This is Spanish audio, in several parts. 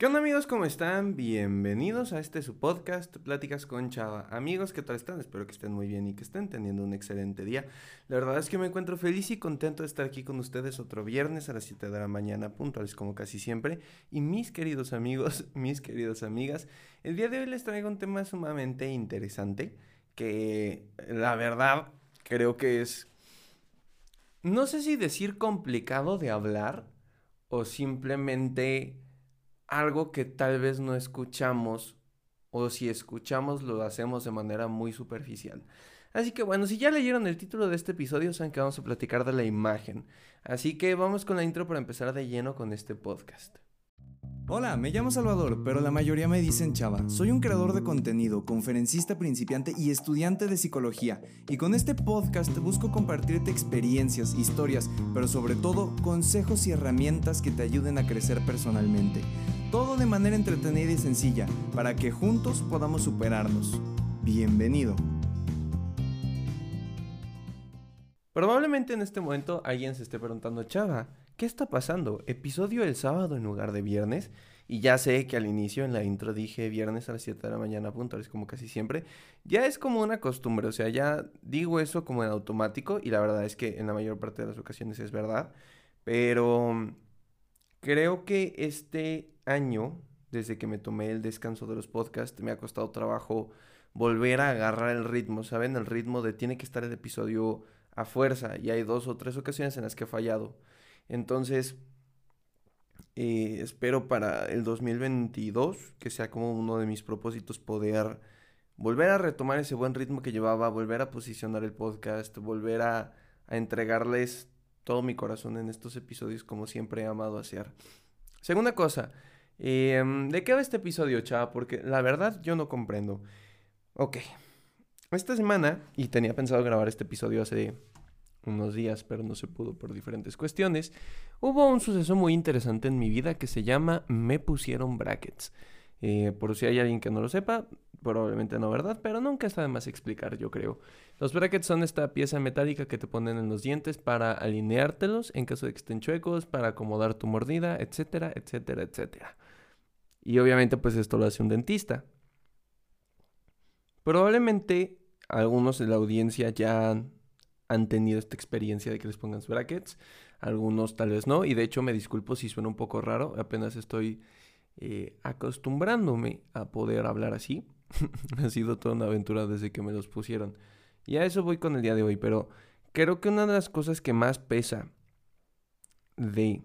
¿Qué onda amigos? ¿Cómo están? Bienvenidos a este su podcast, Pláticas con Chava. Amigos, ¿qué tal están? Espero que estén muy bien y que estén teniendo un excelente día. La verdad es que me encuentro feliz y contento de estar aquí con ustedes otro viernes a las 7 de la mañana, puntuales como casi siempre. Y mis queridos amigos, mis queridas amigas, el día de hoy les traigo un tema sumamente interesante que la verdad creo que es, no sé si decir complicado de hablar o simplemente algo que tal vez no escuchamos o si escuchamos lo hacemos de manera muy superficial. Así que bueno, si ya leyeron el título de este episodio, saben que vamos a platicar de la imagen. Así que vamos con la intro para empezar de lleno con este podcast. Hola, me llamo Salvador, pero la mayoría me dicen Chava. Soy un creador de contenido, conferencista principiante y estudiante de psicología. Y con este podcast busco compartirte experiencias, historias, pero sobre todo consejos y herramientas que te ayuden a crecer personalmente. Todo de manera entretenida y sencilla, para que juntos podamos superarnos. Bienvenido. Probablemente en este momento alguien se esté preguntando, Chava, ¿qué está pasando? ¿Episodio el sábado en lugar de viernes? Y ya sé que al inicio en la intro dije viernes a las 7 de la mañana puntuales como casi siempre. Ya es como una costumbre, o sea, ya digo eso como en automático y la verdad es que en la mayor parte de las ocasiones es verdad. Pero creo que este año, desde que me tomé el descanso de los podcasts, me ha costado trabajo volver a agarrar el ritmo, ¿saben? El ritmo de tiene que estar el episodio a fuerza y hay dos o tres ocasiones en las que he fallado. Entonces, eh, espero para el 2022, que sea como uno de mis propósitos, poder volver a retomar ese buen ritmo que llevaba, volver a posicionar el podcast, volver a, a entregarles todo mi corazón en estos episodios como siempre he amado hacer. Segunda cosa, Em, ¿De qué va este episodio, chava? Porque la verdad yo no comprendo. Ok. Esta semana, y tenía pensado grabar este episodio hace unos días, pero no se pudo por diferentes cuestiones, hubo un suceso muy interesante en mi vida que se llama Me pusieron brackets. Eh, por si hay alguien que no lo sepa, probablemente no, ¿verdad? Pero nunca está de más explicar, yo creo. Los brackets son esta pieza metálica que te ponen en los dientes para alineártelos en caso de que estén chuecos, para acomodar tu mordida, etcétera, etcétera, etcétera. Y obviamente pues esto lo hace un dentista. Probablemente algunos de la audiencia ya han, tenido esta experiencia de que les pongan brackets, algunos tal vez no, y de hecho me disculpo si suena un poco raro, apenas estoy eh, acostumbrándome a poder hablar así. ha sido toda una aventura desde que me los pusieron. Y a eso voy con el día de hoy, pero creo que una de las cosas que más pesa de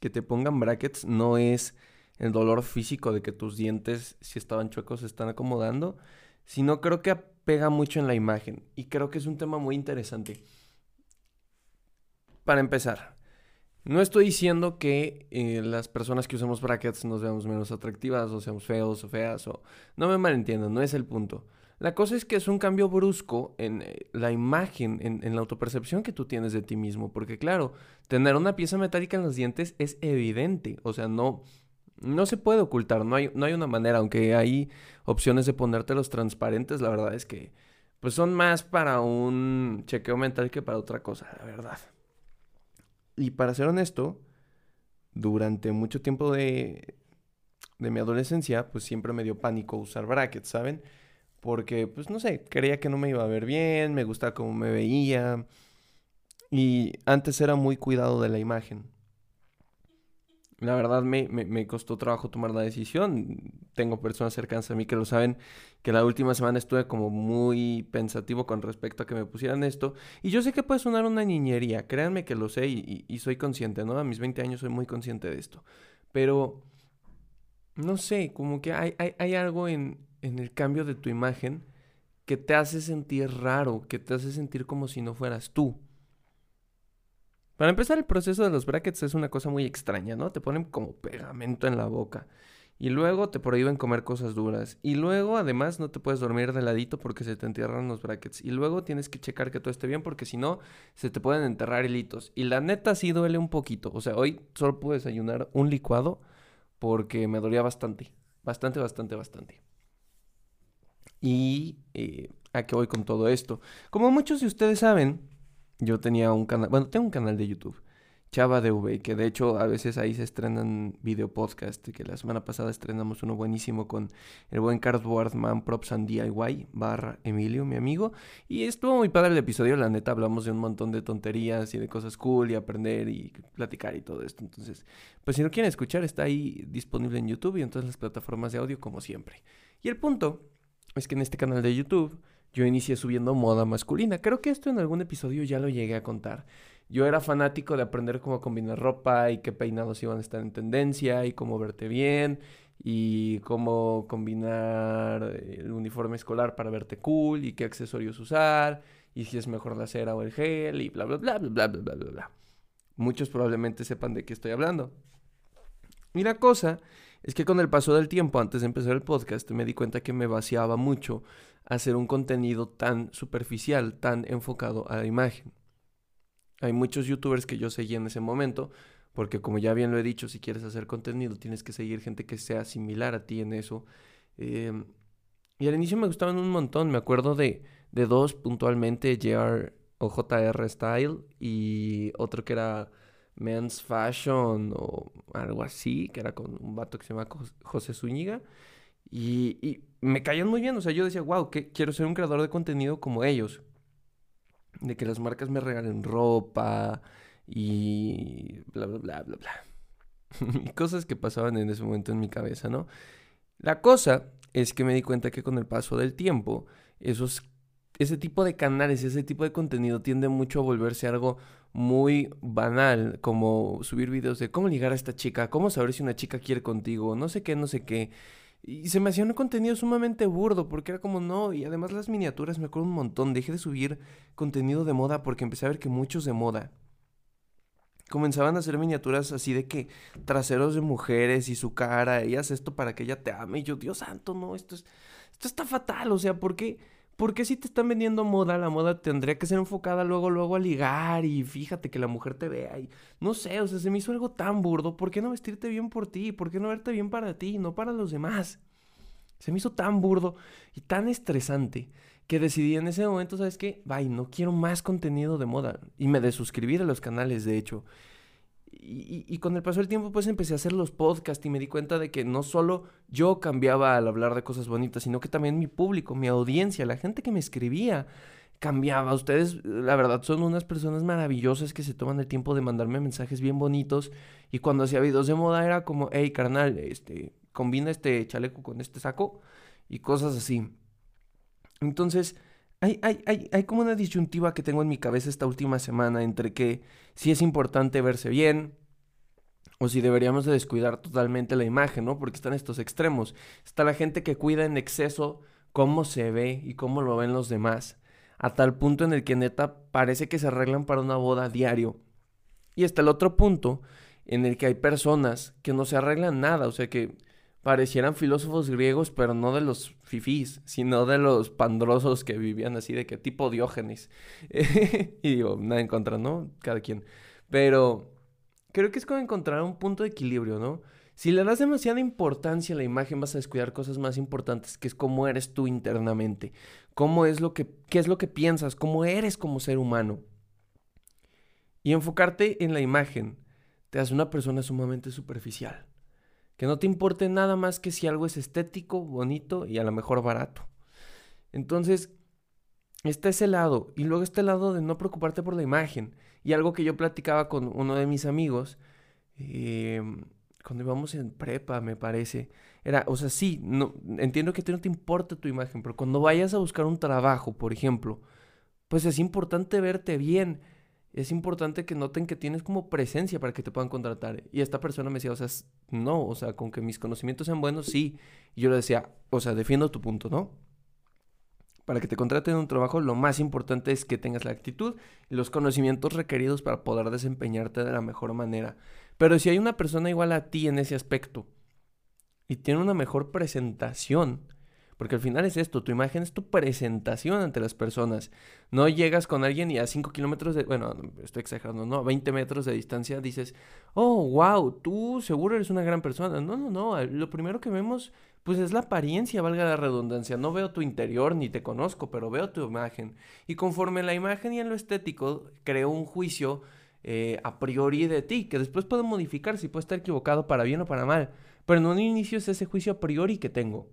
que te pongan brackets no es el dolor físico de que tus dientes, si estaban chuecos, se están acomodando, sino creo que pega mucho en la imagen. Y creo que es un tema muy interesante. Para empezar, no estoy diciendo que eh, las personas que usamos brackets nos veamos menos atractivas o seamos feos o feas o... No me malentiendan, no es el punto. La cosa es que es un cambio brusco en eh, la imagen, en, en, la autopercepción que tú tienes de ti mismo. Porque claro, tener una pieza metálica en los dientes es evidente. O sea, no, no se puede ocultar, no hay, no hay una manera, aunque hay opciones de ponerte los transparentes, la verdad es que pues son más para un chequeo mental que para otra cosa, la verdad. Y para ser honesto, durante mucho tiempo de, de mi adolescencia, pues siempre me dio pánico usar brackets, ¿saben? Porque, pues no sé, creía que no me iba a ver bien, me gustaba cómo me veía. Y antes era muy cuidado de la imagen. La verdad me, me, costó trabajo tomar la decisión. Tengo personas cercanas a mí que lo saben, que la última semana estuve como muy pensativo con respecto a que me pusieran esto. Y yo sé que puede sonar una niñería, créanme que lo sé y, y soy consciente, ¿no? A mis 20 años soy muy consciente de esto. Pero, no sé, como que hay, hay, hay algo en, en el cambio de tu imagen que te hace sentir raro, que te hace sentir como si no fueras tú. Para empezar, el proceso de los brackets es una cosa muy extraña, ¿no? Te ponen como pegamento en la boca. Y luego te prohíben comer cosas duras. Y luego, además, no te puedes dormir de ladito porque se te entierran los brackets. Y luego tienes que checar que todo esté bien porque si no, se te pueden enterrar hilitos. Y la neta sí duele un poquito. O sea, hoy solo pude desayunar un licuado porque me dolía bastante. Bastante, bastante, bastante. Y eh, a qué voy con todo esto. Como muchos de ustedes saben, yo tenía un canal, bueno, tengo un canal de YouTube. Chava DV, que de hecho a veces ahí se estrenan video podcast, que la semana pasada estrenamos uno buenísimo con el buen Cardboard Man Props and DIY, barra Emilio, mi amigo, y estuvo muy padre el episodio, la neta hablamos de un montón de tonterías y de cosas cool y aprender y platicar y todo esto, entonces, pues si no quieren escuchar, está ahí disponible en YouTube y en todas las plataformas de audio como siempre. Y el punto es que en este canal de YouTube yo inicié subiendo moda masculina, creo que esto en algún episodio ya lo llegué a contar. Yo era fanático de aprender cómo combinar ropa y qué peinados iban a estar en tendencia y cómo verte bien y cómo combinar el uniforme escolar para verte cool y qué accesorios usar y si es mejor la cera o el gel y bla bla bla bla bla bla bla bla. Muchos probablemente sepan de qué estoy hablando. Y la cosa es que con el paso del tiempo, antes de empezar el podcast, me di cuenta que me vaciaba mucho hacer un contenido tan superficial, tan enfocado a la imagen. Hay muchos youtubers que yo seguí en ese momento, porque como ya bien lo he dicho, si quieres hacer contenido tienes que seguir gente que sea similar a ti en eso. Em, y al inicio me gustaban un montón, me acuerdo de, de dos puntualmente, JR o JR Style y otro que era Men's Fashion o algo así, que era con un vato que se llama José Zúñiga. Y, y me caían muy bien, o sea, yo decía, wow, que quiero ser un creador de contenido como ellos de que las marcas me regalen ropa y bla, bla, bla, bla, bla. cosas que pasaban en ese momento en mi cabeza, ¿no? La cosa es que me di cuenta que con el paso del tiempo, esos, ese tipo de canales, ese tipo de contenido tiende mucho a volverse algo muy banal, como subir videos de cómo ligar a esta chica, cómo saber si una chica quiere contigo, no sé qué, no sé qué. Y se me hacía un contenido sumamente burdo, porque era como no, y además las miniaturas me acuerdo un montón. Dejé de subir contenido de moda porque empecé a ver que muchos de moda comenzaban a hacer miniaturas así de que traseros de mujeres y su cara, y haz esto para que ella te ame. Y yo, Dios santo, no, esto es, esto está fatal, o sea, ¿por qué? Porque si te están vendiendo moda, la moda tendría que ser enfocada luego, luego a ligar y fíjate que la mujer te vea y no sé, o sea, se me hizo algo tan burdo. ¿Por qué no vestirte bien por ti? ¿Por qué no verte bien para ti, no para los demás? Se me hizo tan burdo y tan estresante que decidí en ese momento, ¿sabes qué? Bye, no quiero más contenido de moda. Y me desuscribí a los canales, de hecho. Y, con el paso del tiempo pues empecé a hacer los podcasts y me di cuenta de que no solo yo cambiaba al hablar de cosas bonitas, sino que también mi público, mi audiencia, la gente que me escribía cambiaba. Ustedes, la verdad, son unas personas maravillosas que se toman el tiempo de mandarme mensajes bien bonitos y cuando hacía videos de moda era como, hey carnal, este, combina este chaleco con este saco y cosas así. Entonces, hay, hay, hay, hay, como una disyuntiva que tengo en mi cabeza esta última semana entre que si es importante verse bien o si deberíamos de descuidar totalmente la imagen, ¿no? Porque están estos extremos. Está la gente que cuida en exceso cómo se ve y cómo lo ven los demás, a tal punto en el que neta parece que se arreglan para una boda diario. Y está el otro punto en el que hay personas que no se arreglan nada, o sea que parecieran filósofos griegos, pero no de los fifís, sino de los pandrosos que vivían así, de que tipo Diógenes. y digo, nada en contra, ¿no? Cada quien. Pero creo que es como encontrar un punto de equilibrio, ¿no? Si le das demasiada importancia a la imagen, vas a descuidar cosas más importantes, que es cómo eres tú internamente, cómo es lo que, qué es lo que piensas, cómo eres como ser humano. Y enfocarte en la imagen te hace una persona sumamente superficial. Que no te importe nada más que si algo es estético, bonito y a lo mejor barato. Entonces, está ese lado. Y luego está el lado de no preocuparte por la imagen. Y algo que yo platicaba con uno de mis amigos, em, cuando íbamos en prepa, me parece. Era, o sea, sí, no, entiendo que a ti no te importa tu imagen, pero cuando vayas a buscar un trabajo, por ejemplo, pues es importante verte bien es importante que noten que tienes como presencia para que te puedan contratar. Y esta persona me decía, o sea, no, o sea, con que mis conocimientos sean buenos, sí. Y yo le decía, o sea, defiendo tu punto, ¿no? Para que te contraten en un trabajo, lo más importante es que tengas la actitud y los conocimientos requeridos para poder desempeñarte de la mejor manera. Pero si hay una persona igual a ti en ese aspecto y tiene una mejor presentación, porque al final es esto, tu imagen es tu presentación ante las personas. No llegas con alguien y a 5 kilómetros de, bueno, estoy exagerando, no, a 20 metros de distancia dices, oh, wow, tú seguro eres una gran persona. No, no, no, lo primero que vemos pues es la apariencia, valga la redundancia. No veo tu interior ni te conozco, pero veo tu imagen. Y conforme la imagen y en lo estético, creo un juicio eh, a priori de ti, que después puede modificarse y puede estar equivocado para bien o para mal. Pero en un inicio es ese juicio a priori que tengo.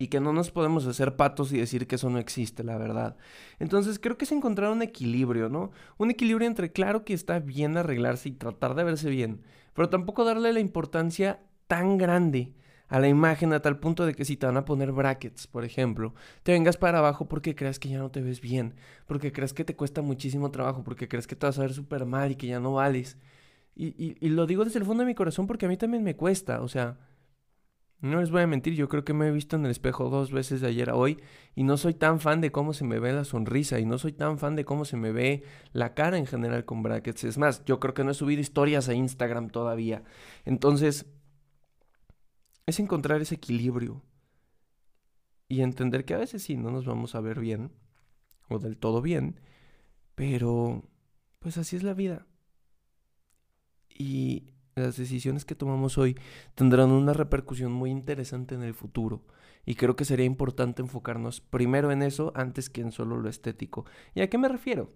Y que no nos podemos hacer patos y decir que eso no existe, la verdad. Entonces creo que es encontrar un equilibrio, ¿no? Un equilibrio entre claro que está bien arreglarse y tratar de verse bien, pero tampoco darle la importancia tan grande a la imagen a tal punto de que si te van a poner brackets, por ejemplo, te vengas para abajo porque crees que ya no te ves bien, porque crees que te cuesta muchísimo trabajo, porque crees que te vas a ver súper mal y que ya no vales. Y, y, lo digo desde el fondo de mi corazón porque a mí también me cuesta, o sea, no les voy a mentir, yo creo que me he visto en el espejo dos veces de ayer a hoy y no soy tan fan de cómo se me ve la sonrisa y no soy tan fan de cómo se me ve la cara en general con brackets. Es más, yo creo que no he subido historias a Instagram todavía. Entonces, es encontrar ese equilibrio y entender que a veces sí, no nos vamos a ver bien o del todo bien, pero pues así es la vida. Y las decisiones que tomamos hoy tendrán una repercusión muy interesante en el futuro. Y creo que sería importante enfocarnos primero en eso antes que en solo lo estético. ¿Y a qué me refiero?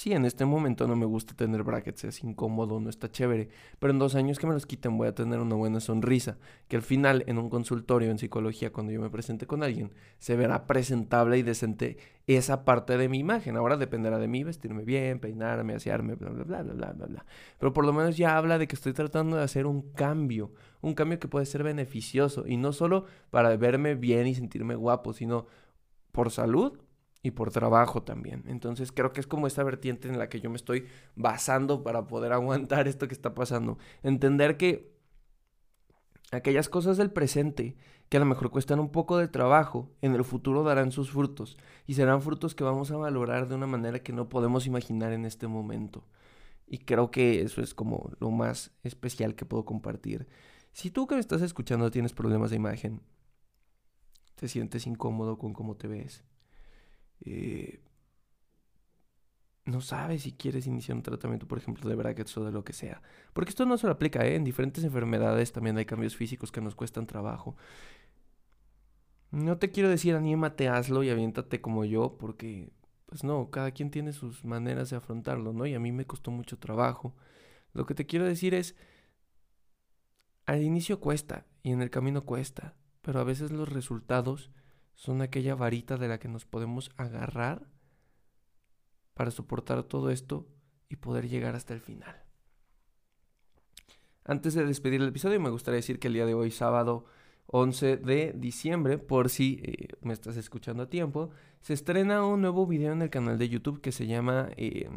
Sí, en este momento no me gusta tener brackets, es incómodo, no está chévere, pero en dos años que me los quiten voy a tener una buena sonrisa, que al final en un consultorio en psicología, cuando yo me presente con alguien, se verá presentable y decente esa parte de mi imagen. Ahora dependerá de mí vestirme bien, peinarme, asearme, bla, bla, bla, bla, bla, bla. Pero por lo menos ya habla de que estoy tratando de hacer un cambio, un cambio que puede ser beneficioso, y no solo para verme bien y sentirme guapo, sino por salud y por trabajo también. Entonces creo que es como esta vertiente en la que yo me estoy basando para poder aguantar esto que está pasando. Entender que aquellas cosas del presente que a lo mejor cuestan un poco de trabajo, en el futuro darán sus frutos y serán frutos que vamos a valorar de una manera que no podemos imaginar en este momento. Y creo que eso es como lo más especial que puedo compartir. Si tú que me estás escuchando tienes problemas de imagen, te sientes incómodo con cómo te ves, eh, no sabes si quieres iniciar un tratamiento, por ejemplo, de brackets o de lo que sea. Porque esto no se lo aplica, ¿eh? En diferentes enfermedades también hay cambios físicos que nos cuestan trabajo. No te quiero decir anímate, hazlo y aviéntate como yo, porque, pues no, cada quien tiene sus maneras de afrontarlo, ¿no? Y a mí me costó mucho trabajo. Lo que te quiero decir es, al inicio cuesta y en el camino cuesta, pero a veces los resultados son aquella varita de la que nos podemos agarrar para soportar todo esto y poder llegar hasta el final. Antes de despedir el episodio, me gustaría decir que el día de hoy, sábado 11 de diciembre, por si eh, me estás escuchando a tiempo, se estrena un nuevo video en el canal de YouTube que se llama eh,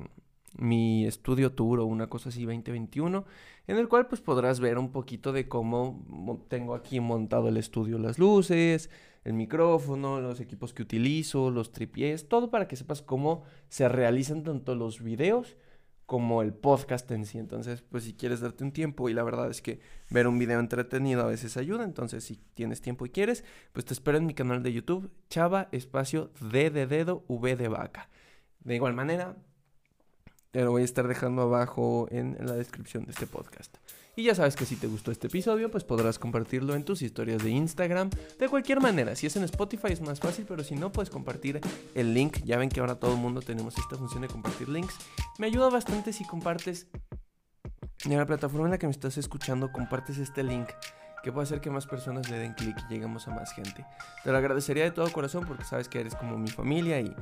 Mi Estudio Tour o una cosa así 2021, en el cual pues podrás ver un poquito de cómo tengo aquí montado el estudio, las luces, el micrófono, los equipos que utilizo, los tripiés, todo para que sepas cómo se realizan tanto los videos como el podcast en sí. Entonces, pues si quieres darte un tiempo y la verdad es que ver un video entretenido a veces ayuda, entonces si tienes tiempo y quieres, pues te espero en mi canal de YouTube, Chava espacio D de dedo, V de vaca. De igual manera, te lo voy a estar dejando abajo en la descripción de este podcast. Y ya sabes que si te gustó este episodio, pues podrás compartirlo en tus historias de Instagram. De cualquier manera, si es en Spotify es más fácil, pero si no, puedes compartir el link. Ya ven que ahora todo el mundo tenemos esta función de compartir links. Me ayuda bastante si compartes en la plataforma en la que me estás escuchando, compartes este link que puede hacer que más personas le den clic y lleguemos a más gente. Te lo agradecería de todo corazón porque sabes que eres como mi familia y eh,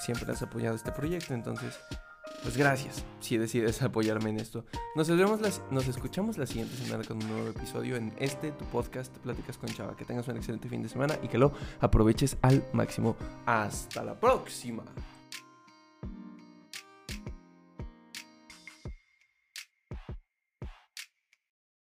siempre has apoyado este proyecto. Entonces, pues gracias si decides apoyarme en esto. Nos, vemos nos escuchamos la siguiente semana con un nuevo episodio en este, tu podcast, Pláticas con Chava. Que tengas un excelente fin de semana y que lo aproveches al máximo. Hasta la próxima.